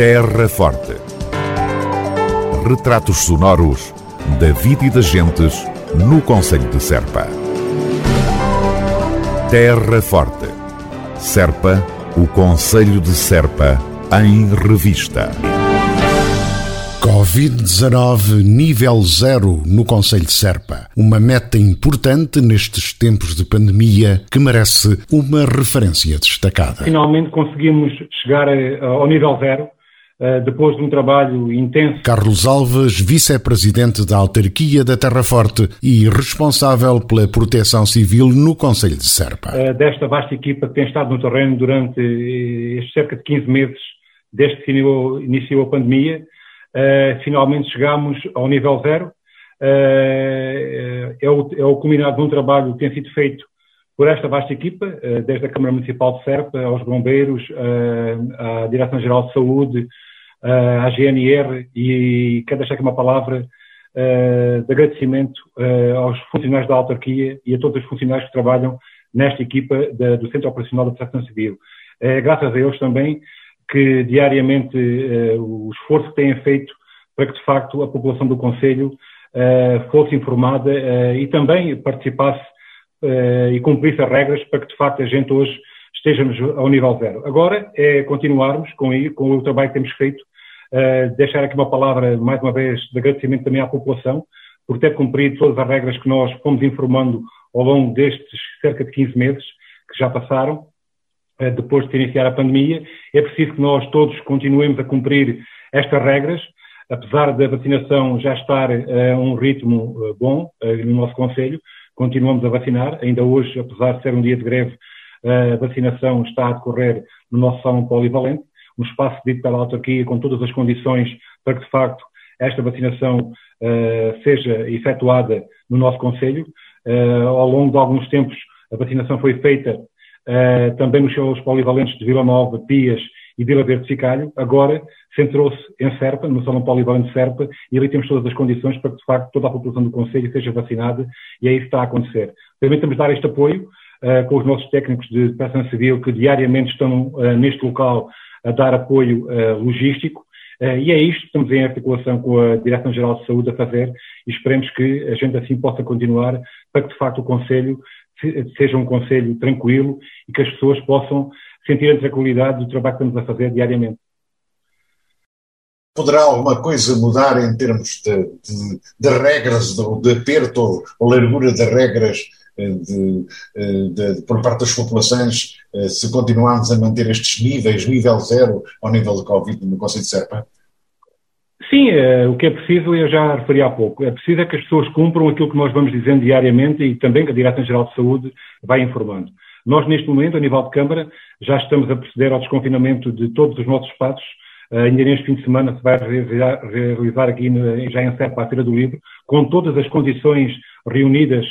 Terra Forte. Retratos sonoros da vida e das gentes no Conselho de Serpa. Terra Forte. Serpa, o Conselho de Serpa, em revista. Covid-19 nível zero no Conselho de Serpa. Uma meta importante nestes tempos de pandemia que merece uma referência destacada. Finalmente conseguimos chegar ao nível zero eh, depois de um trabalho intenso. Carlos Alves, vice-presidente da autarquia da Terra Forte e responsável pela proteção civil no Conselho de Serpa. Eh, desta vasta equipa que tem estado no terreno durante estes cerca de 15 meses desde que iniciou a pandemia, finalmente chegamos ao nível zero. É, o, é o culminado de um trabalho que tem sido feito por esta vasta equipa, desde a Câmara Municipal de Serpa, aos bombeiros, à Direção-Geral de Saúde, à GNR e quero deixar aqui uma palavra de agradecimento aos funcionários da autarquia e a todos os funcionários que trabalham nesta equipa do Centro Operacional da Proteção Civil. graças a eles também que diariamente uh, o esforço que têm feito para que, de facto, a população do Conselho uh, fosse informada uh, e também participasse e cumprisse as regras para que, de facto, a gente hoje estejamos ao nível zero. Agora é continuarmos com, com o trabalho que temos feito, deixar aqui uma palavra, mais uma vez, de agradecimento também à população por ter cumprido todas as regras que nós fomos informando ao longo destes cerca de 15 meses que já passaram eh, depois de iniciar a pandemia. É preciso que nós todos continuemos a cumprir estas regras, apesar da vacinação já estar a um ritmo eh, bom eh, no nosso Conselho, continuamos a vacinar. Ainda hoje, apesar de ser um dia de greve, a vacinação está a decorrer no nosso salão polivalente, um espaço dito pela autarquia com todas as condições para que, de facto, esta vacinação uh, seja efetuada no nosso Conselho. Uh, ao longo de alguns tempos, a vacinação foi feita uh, também nos seus polivalentes de Vila Nova, Pias e Vila Verde Ficalho, agora centrou-se em Serpa, no Salão Polivalente Serpa, e ali temos todas as condições para que, de facto, toda a população do Conselho seja vacinada, e é isso que está a acontecer. De dar este apoio com os nossos técnicos de proteção civil, que diariamente estão neste local a dar apoio logístico, e é isto que estamos em articulação com a Direção-Geral de Saúde a fazer, e esperemos que a gente assim possa continuar para que, de facto, o Conselho seja um conselho tranquilo e que as pessoas possam sentir a tranquilidade do trabalho que estamos a fazer diariamente. Poderá alguma coisa mudar em termos de, de, de regras, de, de aperto ou largura de regras eh, de, por parte das populações eh, se continuarmos a manter estes níveis, nível zero ao nível do Covid no Conselho de Serpa? Sim, é, o que é preciso, eu já referi há pouco, é preciso é que as pessoas cumpram aquilo que nós vamos dizendo diariamente e também que a Direção-Geral de Saúde vai informando. Nós, neste momento, a nível de Câmara, já estamos a proceder ao desconfinamento de todos os nossos espaços. Ainda neste fim de semana se vai realizar, realizar aqui já em Serpa a Feira do Livro, com todas as condições reunidas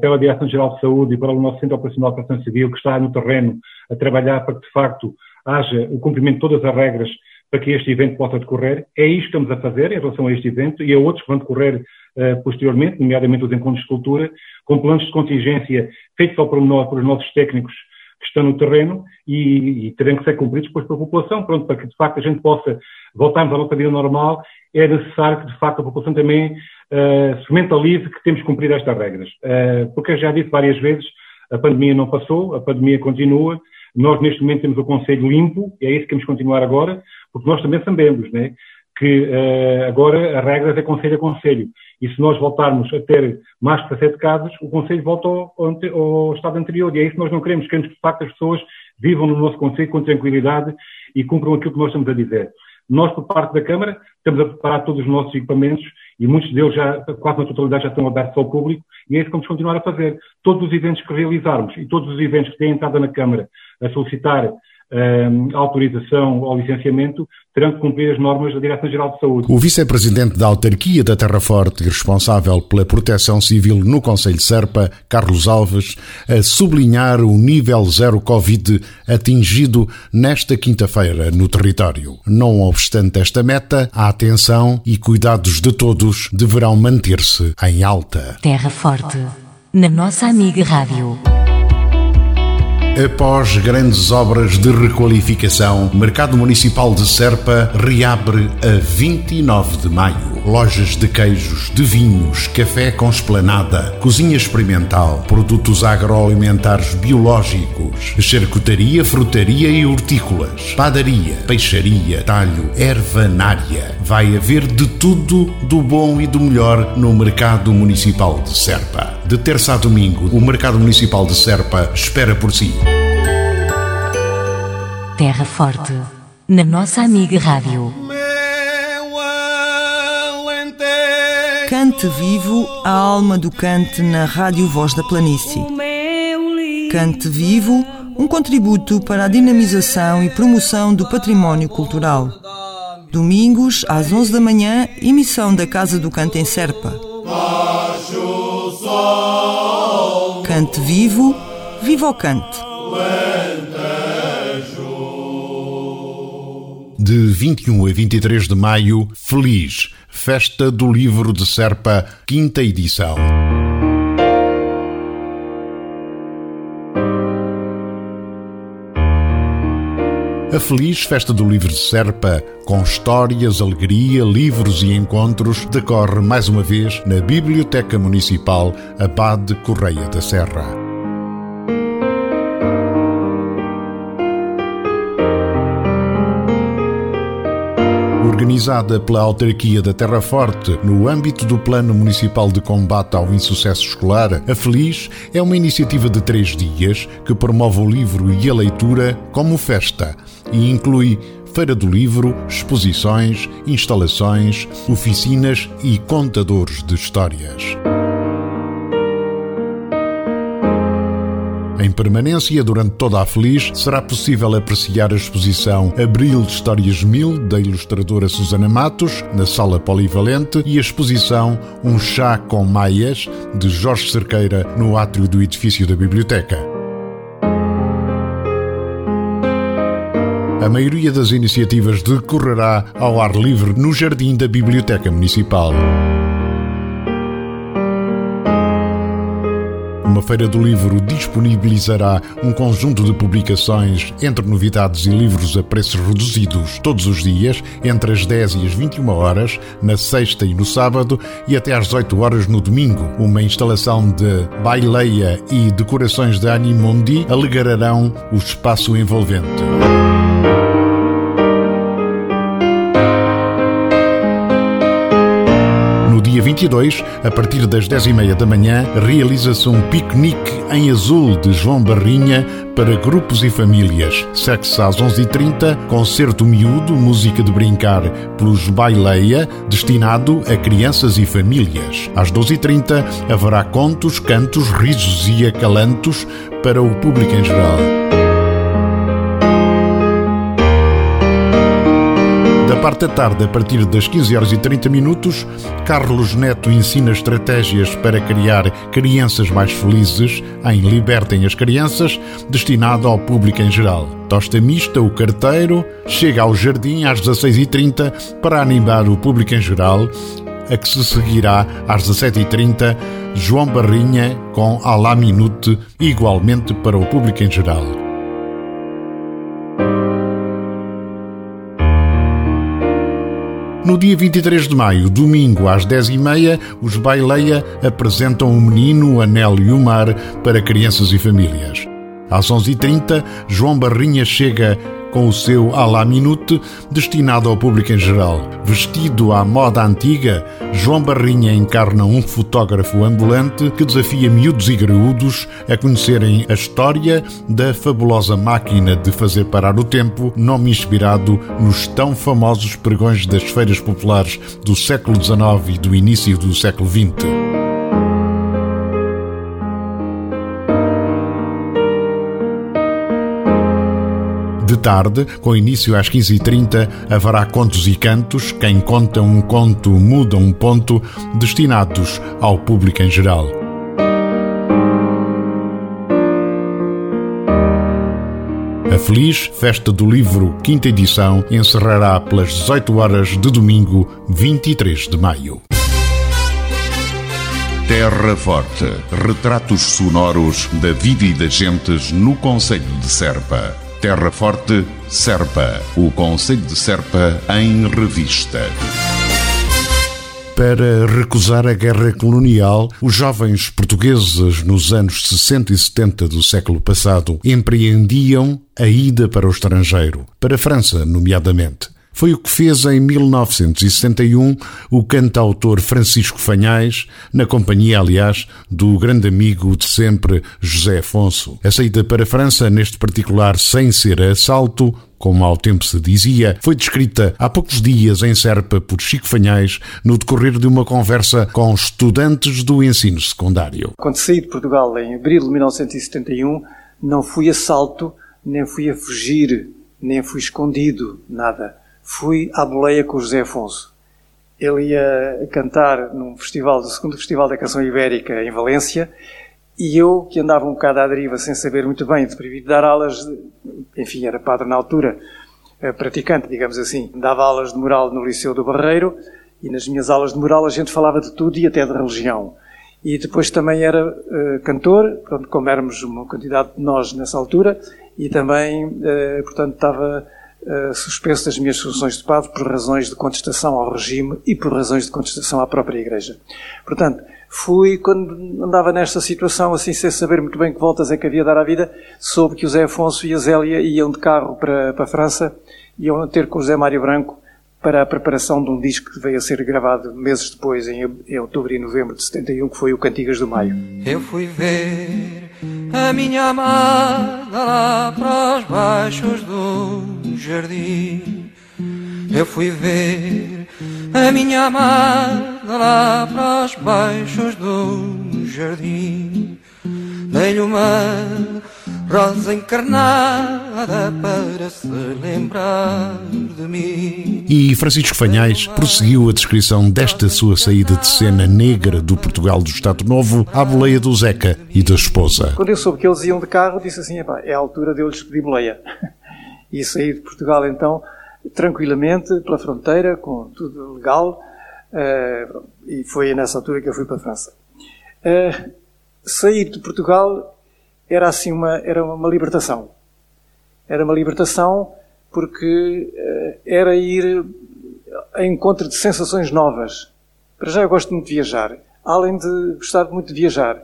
pela Direção-Geral de Saúde e pelo nosso Centro Operacional de Proteção Civil, que está no terreno a trabalhar para que, de facto, haja o cumprimento de todas as regras para que este evento possa decorrer. É isto que estamos a fazer em relação a este evento e a outros que vão decorrer uh, posteriormente, nomeadamente os encontros de cultura, com planos de contingência feitos ao pormenor por os nossos técnicos que estão no terreno e, e terão que ser cumpridos depois pela população, pronto, para que de facto a gente possa voltarmos à nossa vida normal, é necessário que de facto a população também uh, se mentalize que temos que cumprir estas regras. Uh, porque eu já disse várias vezes, a pandemia não passou, a pandemia continua, nós neste momento temos o Conselho limpo, e é isso que temos que continuar agora, porque nós também sabemos né, que uh, agora a regra é conselho a conselho. E se nós voltarmos a ter mais de 17 casos, o conselho volta ao, ao, ao, estado anterior. E é isso que nós não queremos. Queremos que, de facto, as pessoas vivam no nosso conselho com tranquilidade e cumpram aquilo que nós estamos a dizer. Nós, por parte da Câmara, estamos a preparar todos os nossos equipamentos e muitos deles já, quase na totalidade, já estão abertos ao público e é isso que vamos continuar a fazer. Todos os eventos que realizarmos e todos os eventos que têm entrada na Câmara a solicitar uh, autorização ou licenciamento, terão que cumprir as normas da Direção-Geral de Saúde. O vice-presidente da autarquia da Terra Forte e responsável pela proteção civil no Conselho de Serpa, Carlos Alves, a sublinhar o nível zero Covid atingido nesta quinta-feira no território. Não obstante esta meta, a atenção e cuidados de todos deverão manter-se em alta. Terra Forte, na nossa amiga Rádio. Após grandes obras de requalificação, o Mercado Municipal de Serpa reabre a 29 de maio. Lojas de queijos, de vinhos, café com esplanada, cozinha experimental, produtos agroalimentares biológicos, charcutaria, frutaria e hortícolas, padaria, peixaria, talho, ervanária. Vai haver de tudo do bom e do melhor no Mercado Municipal de Serpa. De terça a domingo, o Mercado Municipal de Serpa espera por si. Terra Forte, na nossa amiga Rádio. Cante vivo a alma do cante na Rádio Voz da Planície. Cante vivo, um contributo para a dinamização e promoção do património cultural. Domingos, às 11 da manhã, emissão da Casa do Cante em Serpa. Cante vivo, viva o cante. De 21 a 23 de maio, Feliz, Festa do Livro de Serpa, quinta edição. A feliz Festa do Livro de Serpa, com histórias, alegria, livros e encontros, decorre mais uma vez na Biblioteca Municipal Abade Correia da Serra. Organizada pela autarquia da Terra Forte no âmbito do Plano Municipal de Combate ao Insucesso Escolar, a Feliz é uma iniciativa de três dias que promove o livro e a leitura como festa e inclui Feira do Livro, exposições, instalações, oficinas e contadores de histórias. Em permanência durante toda a Feliz, será possível apreciar a exposição Abril de Histórias Mil, da ilustradora Susana Matos, na Sala Polivalente, e a exposição Um Chá com Maias, de Jorge Cerqueira, no átrio do edifício da Biblioteca. A maioria das iniciativas decorrerá ao ar livre no jardim da Biblioteca Municipal. Uma Feira do Livro disponibilizará um conjunto de publicações entre novidades e livros a preços reduzidos todos os dias, entre as 10 e as 21 horas, na sexta e no sábado, e até às 18 horas no domingo. Uma instalação de baileia e decorações de Animundi alegrarão o espaço envolvente. Dia 22, a partir das 10h30 da manhã, realiza-se um piquenique em azul de João Barrinha para grupos e famílias. Segue-se às 11h30, concerto miúdo, música de brincar pelos Baileia, destinado a crianças e famílias. Às 12h30 haverá contos, cantos, risos e acalantos para o público em geral. Parte da tarde, a partir das 15 horas e 30 minutos, Carlos Neto ensina estratégias para criar crianças mais felizes em Libertem as Crianças, destinado ao público em geral. Tosta Mista, o carteiro, chega ao jardim às 16h30 para animar o público em geral, a que se seguirá às 17h30 João Barrinha com Alá Minute, igualmente para o público em geral. No dia 23 de maio, domingo, às 10h30, os Baileia apresentam o Menino, o Anel e o Mar para crianças e famílias. Às 11h30, João Barrinha chega com o seu à la minute destinado ao público em geral. Vestido à moda antiga, João Barrinha encarna um fotógrafo ambulante que desafia miúdos e graúdos a conhecerem a história da fabulosa máquina de fazer parar o tempo, nome inspirado nos tão famosos pregões das feiras populares do século XIX e do início do século XX. Tarde, com início às 15h30, haverá contos e cantos. Quem conta um conto muda um ponto, destinados ao público em geral. A feliz Festa do Livro, quinta edição, encerrará pelas 18 horas de domingo, 23 de maio. Terra Forte. Retratos sonoros da vida e das gentes no Conselho de Serpa. Terra Forte, Serpa. O Conselho de Serpa em revista. Para recusar a guerra colonial, os jovens portugueses nos anos 60 e 70 do século passado empreendiam a ida para o estrangeiro, para a França, nomeadamente. Foi o que fez em 1961 o cantautor Francisco Fanhais, na companhia, aliás, do grande amigo de sempre José Afonso. A saída para a França, neste particular sem ser assalto, como ao tempo se dizia, foi descrita há poucos dias em Serpa por Chico Fanhais no decorrer de uma conversa com estudantes do ensino secundário. Quando saí de Portugal em abril de 1971, não fui assalto, nem fui a fugir, nem fui escondido, nada fui à boleia com o José Afonso. Ele ia cantar num festival, do segundo Festival da Canção Ibérica em Valência, e eu, que andava um bocado à deriva sem saber muito bem, de proibido dar aulas, de, enfim, era padre na altura, eh, praticante, digamos assim, dava aulas de moral no Liceu do Barreiro, e nas minhas aulas de moral a gente falava de tudo e até de religião. E depois também era uh, cantor, portanto, como éramos uma quantidade de nós nessa altura, e também, uh, portanto, estava uh, suspenso das minhas funções de padre por razões de contestação ao regime e por razões de contestação à própria Igreja. Portanto, fui, quando andava nesta situação, assim, sem saber muito bem que voltas é que havia dar à vida, soube que o Zé Afonso e a Zélia iam de carro para, para a França, iam ter com o Zé Mário Branco para a preparação de um disco que veio a ser gravado meses depois, em, em outubro e novembro de 71, que foi o Cantigas do Maio. Eu fui ver a minha amada lá para os baixos do jardim. Eu fui ver a minha amada lá para os baixos do jardim. Dei-lhe uma rosa encarnada para se lembrar de mim. E Francisco Fanhais prosseguiu a descrição desta sua saída de cena negra do Portugal do Estado Novo à boleia do Zeca e da esposa. Quando eu soube que eles iam de carro, disse assim: é a altura de eu lhes pedir boleia. E saí de Portugal então, tranquilamente, pela fronteira, com tudo legal, uh, e foi nessa altura que eu fui para a França. Uh, sair de Portugal era assim uma, era uma libertação. Era uma libertação porque uh, era ir a encontro de sensações novas. Para já eu gosto muito de viajar. Além de gostar muito de viajar,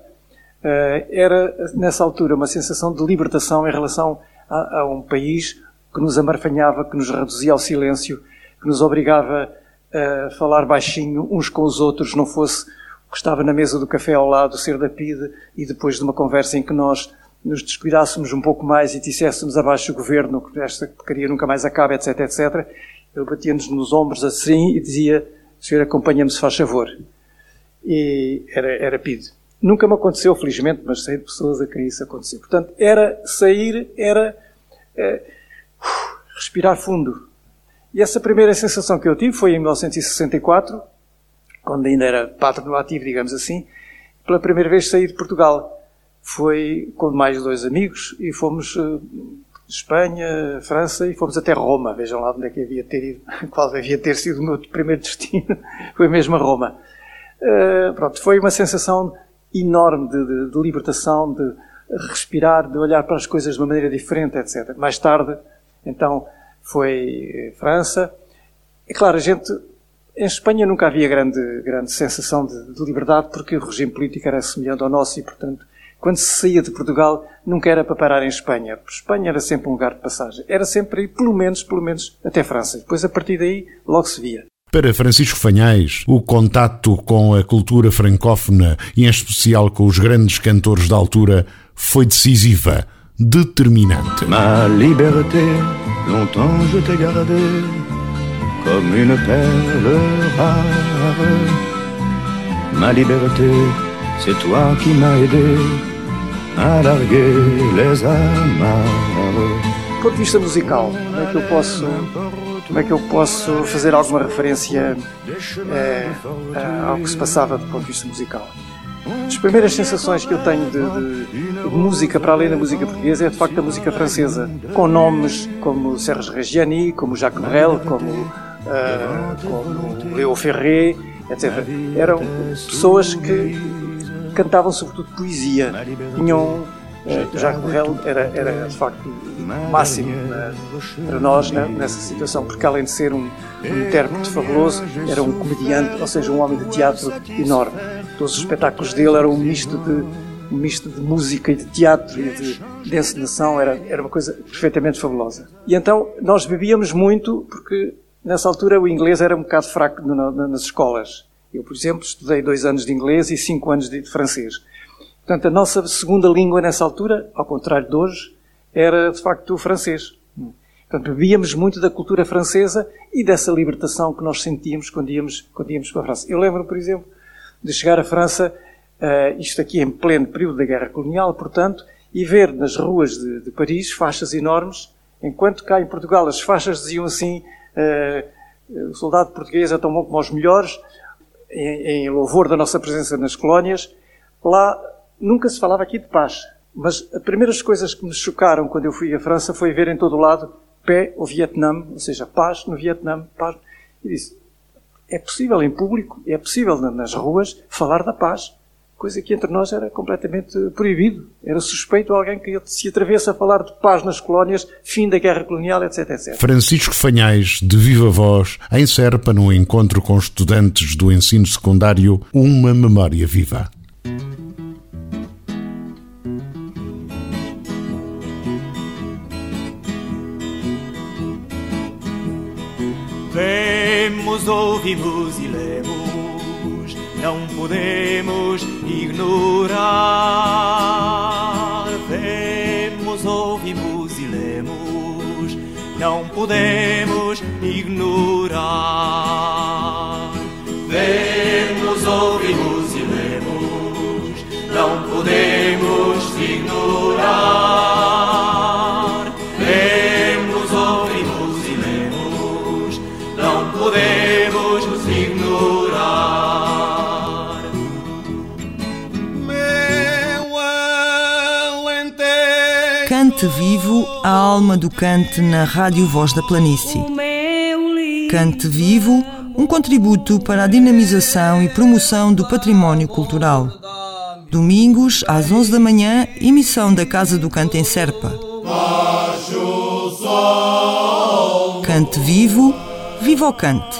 era nessa altura uma sensação de libertação em relação a, a, um país que nos amarfanhava, que nos reduzia ao silêncio, que nos obrigava a falar baixinho uns com os outros, não fosse o que estava na mesa do café ao lado ser da PIDE e depois de uma conversa em que nós nos descuidássemos um pouco mais e disséssemos abaixo do governo que esta porcaria nunca mais acaba, etc, etc, ele batia-nos nos ombros assim e dizia, senhor, acompanha-me se faz favor. E era, era PID. Nunca me aconteceu, felizmente, mas sei de pessoas a quem isso aconteceu. Portanto, era sair, era é, respirar fundo. E essa primeira sensação que eu tive foi em 1964, quando ainda era patrono ativo, digamos assim, pela primeira vez saí de Portugal foi com mais dois amigos e fomos uh, Espanha, França e fomos até Roma. Vejam lá onde é que havia ter ido, qual havia ter sido o meu primeiro destino. foi mesmo a Roma. Uh, pronto, foi uma sensação enorme de, de, de, libertação, de respirar, de olhar para as coisas de uma maneira diferente, etc. Mais tarde, então, foi França. É claro, a gente em Espanha nunca havia grande, grande sensação de, de, liberdade porque o regime político era semelhante ao nosso e, portanto, quando se saía de Portugal, nunca era para parar em Espanha. Espanha era sempre um lugar de passagem. Era sempre aí, pelo menos, pelo menos, até França. Depois, a partir daí, logo se via. Para Francisco Fanhais, o contato com a cultura francófona e em especial com os grandes cantores da altura foi decisiva, determinante. Ma liberté, longtemps je t'ai gardé comme une perle rare. Ma liberté, c'est toi qui m'as aidé a larguer les amarres. Do ponto de vista musical, como é que eu posso, como é que eu posso fazer alguma referência é, ao que se passava do ponto de vista musical? As primeiras sensações que eu tenho de, de, de, música, para além da música portuguesa, é de facto a música francesa, com nomes como Serge Reggiani, como Jacques Brel, como, uh, como Léo Ferré, etc. Eram pessoas que cantavam sobretudo poesia. Tinham uh, Jacques Borrell era, era de facto máximo uh, para nós né, nessa situação, porque além de ser um, um intérprete fabuloso, era um comediante, ou seja, um homem de teatro enorme. Todos os espetáculos dele eram um misto de um misto de música e de teatro e de, de encenação, era, era uma coisa perfeitamente fabulosa. E então nós bebíamos muito, porque nessa altura o inglês era um bocado fraco nas escolas. Eu, por exemplo, estudei dois anos de inglês e cinco anos de, de francês. Portanto, a nossa segunda língua nessa altura, ao contrário de hoje, era de facto o francês. Portanto, bebíamos muito da cultura francesa e dessa libertação que nós sentíamos quando íamos, quando íamos para a França. Eu lembro, por exemplo, de chegar à França, uh, isto aqui em pleno período da Guerra Colonial, portanto, e ver nas ruas de, de, Paris faixas enormes, enquanto cá em Portugal as faixas diziam assim: uh, o soldado português é tão bom como os melhores, em, em louvor da nossa presença nas colónias. Lá nunca se falava aqui de paz. Mas as primeiras coisas que me chocaram quando eu fui à França foi ver em todo o lado pé ao Vietnã, ou seja, paz no Vietnã, paz. E disse, é possível em público, é possível nas ruas falar da paz, coisa que entre nós era completamente proibido. Era suspeito alguém que se atrevesse a falar de paz nas colónias, fim da guerra colonial, etc, etc. Francisco Fanhais, de viva voz, em Serpa, num encontro com estudantes do ensino secundário, uma memória viva. Ouvimos e lemos, não podemos ignorar. Vemos, ouvimos e lemos, não podemos ignorar. Cante Vivo, a alma do cante na Rádio Voz da Planície. Cante Vivo, um contributo para a dinamização e promoção do património cultural. Domingos, às 11 da manhã, emissão da Casa do Cante em Serpa. Cante Vivo, viva o cante!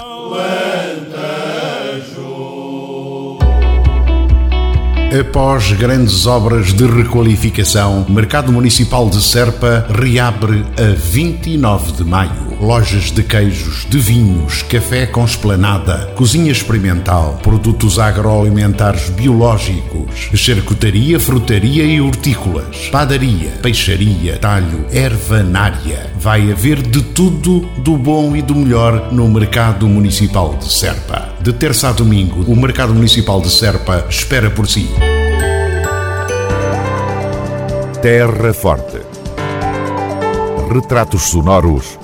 Após grandes obras de requalificação, Mercado Municipal de Serpa reabre a 29 de maio. Lojas de queijos, de vinhos, café com esplanada, cozinha experimental, produtos agroalimentares biológicos, charcutaria, frutaria e hortícolas, padaria, peixaria, talho, ervanária. Vai haver de tudo do bom e do melhor no Mercado Municipal de Serpa. De terça a domingo, o Mercado Municipal de Serpa espera por si. Terra Forte. Retratos sonoros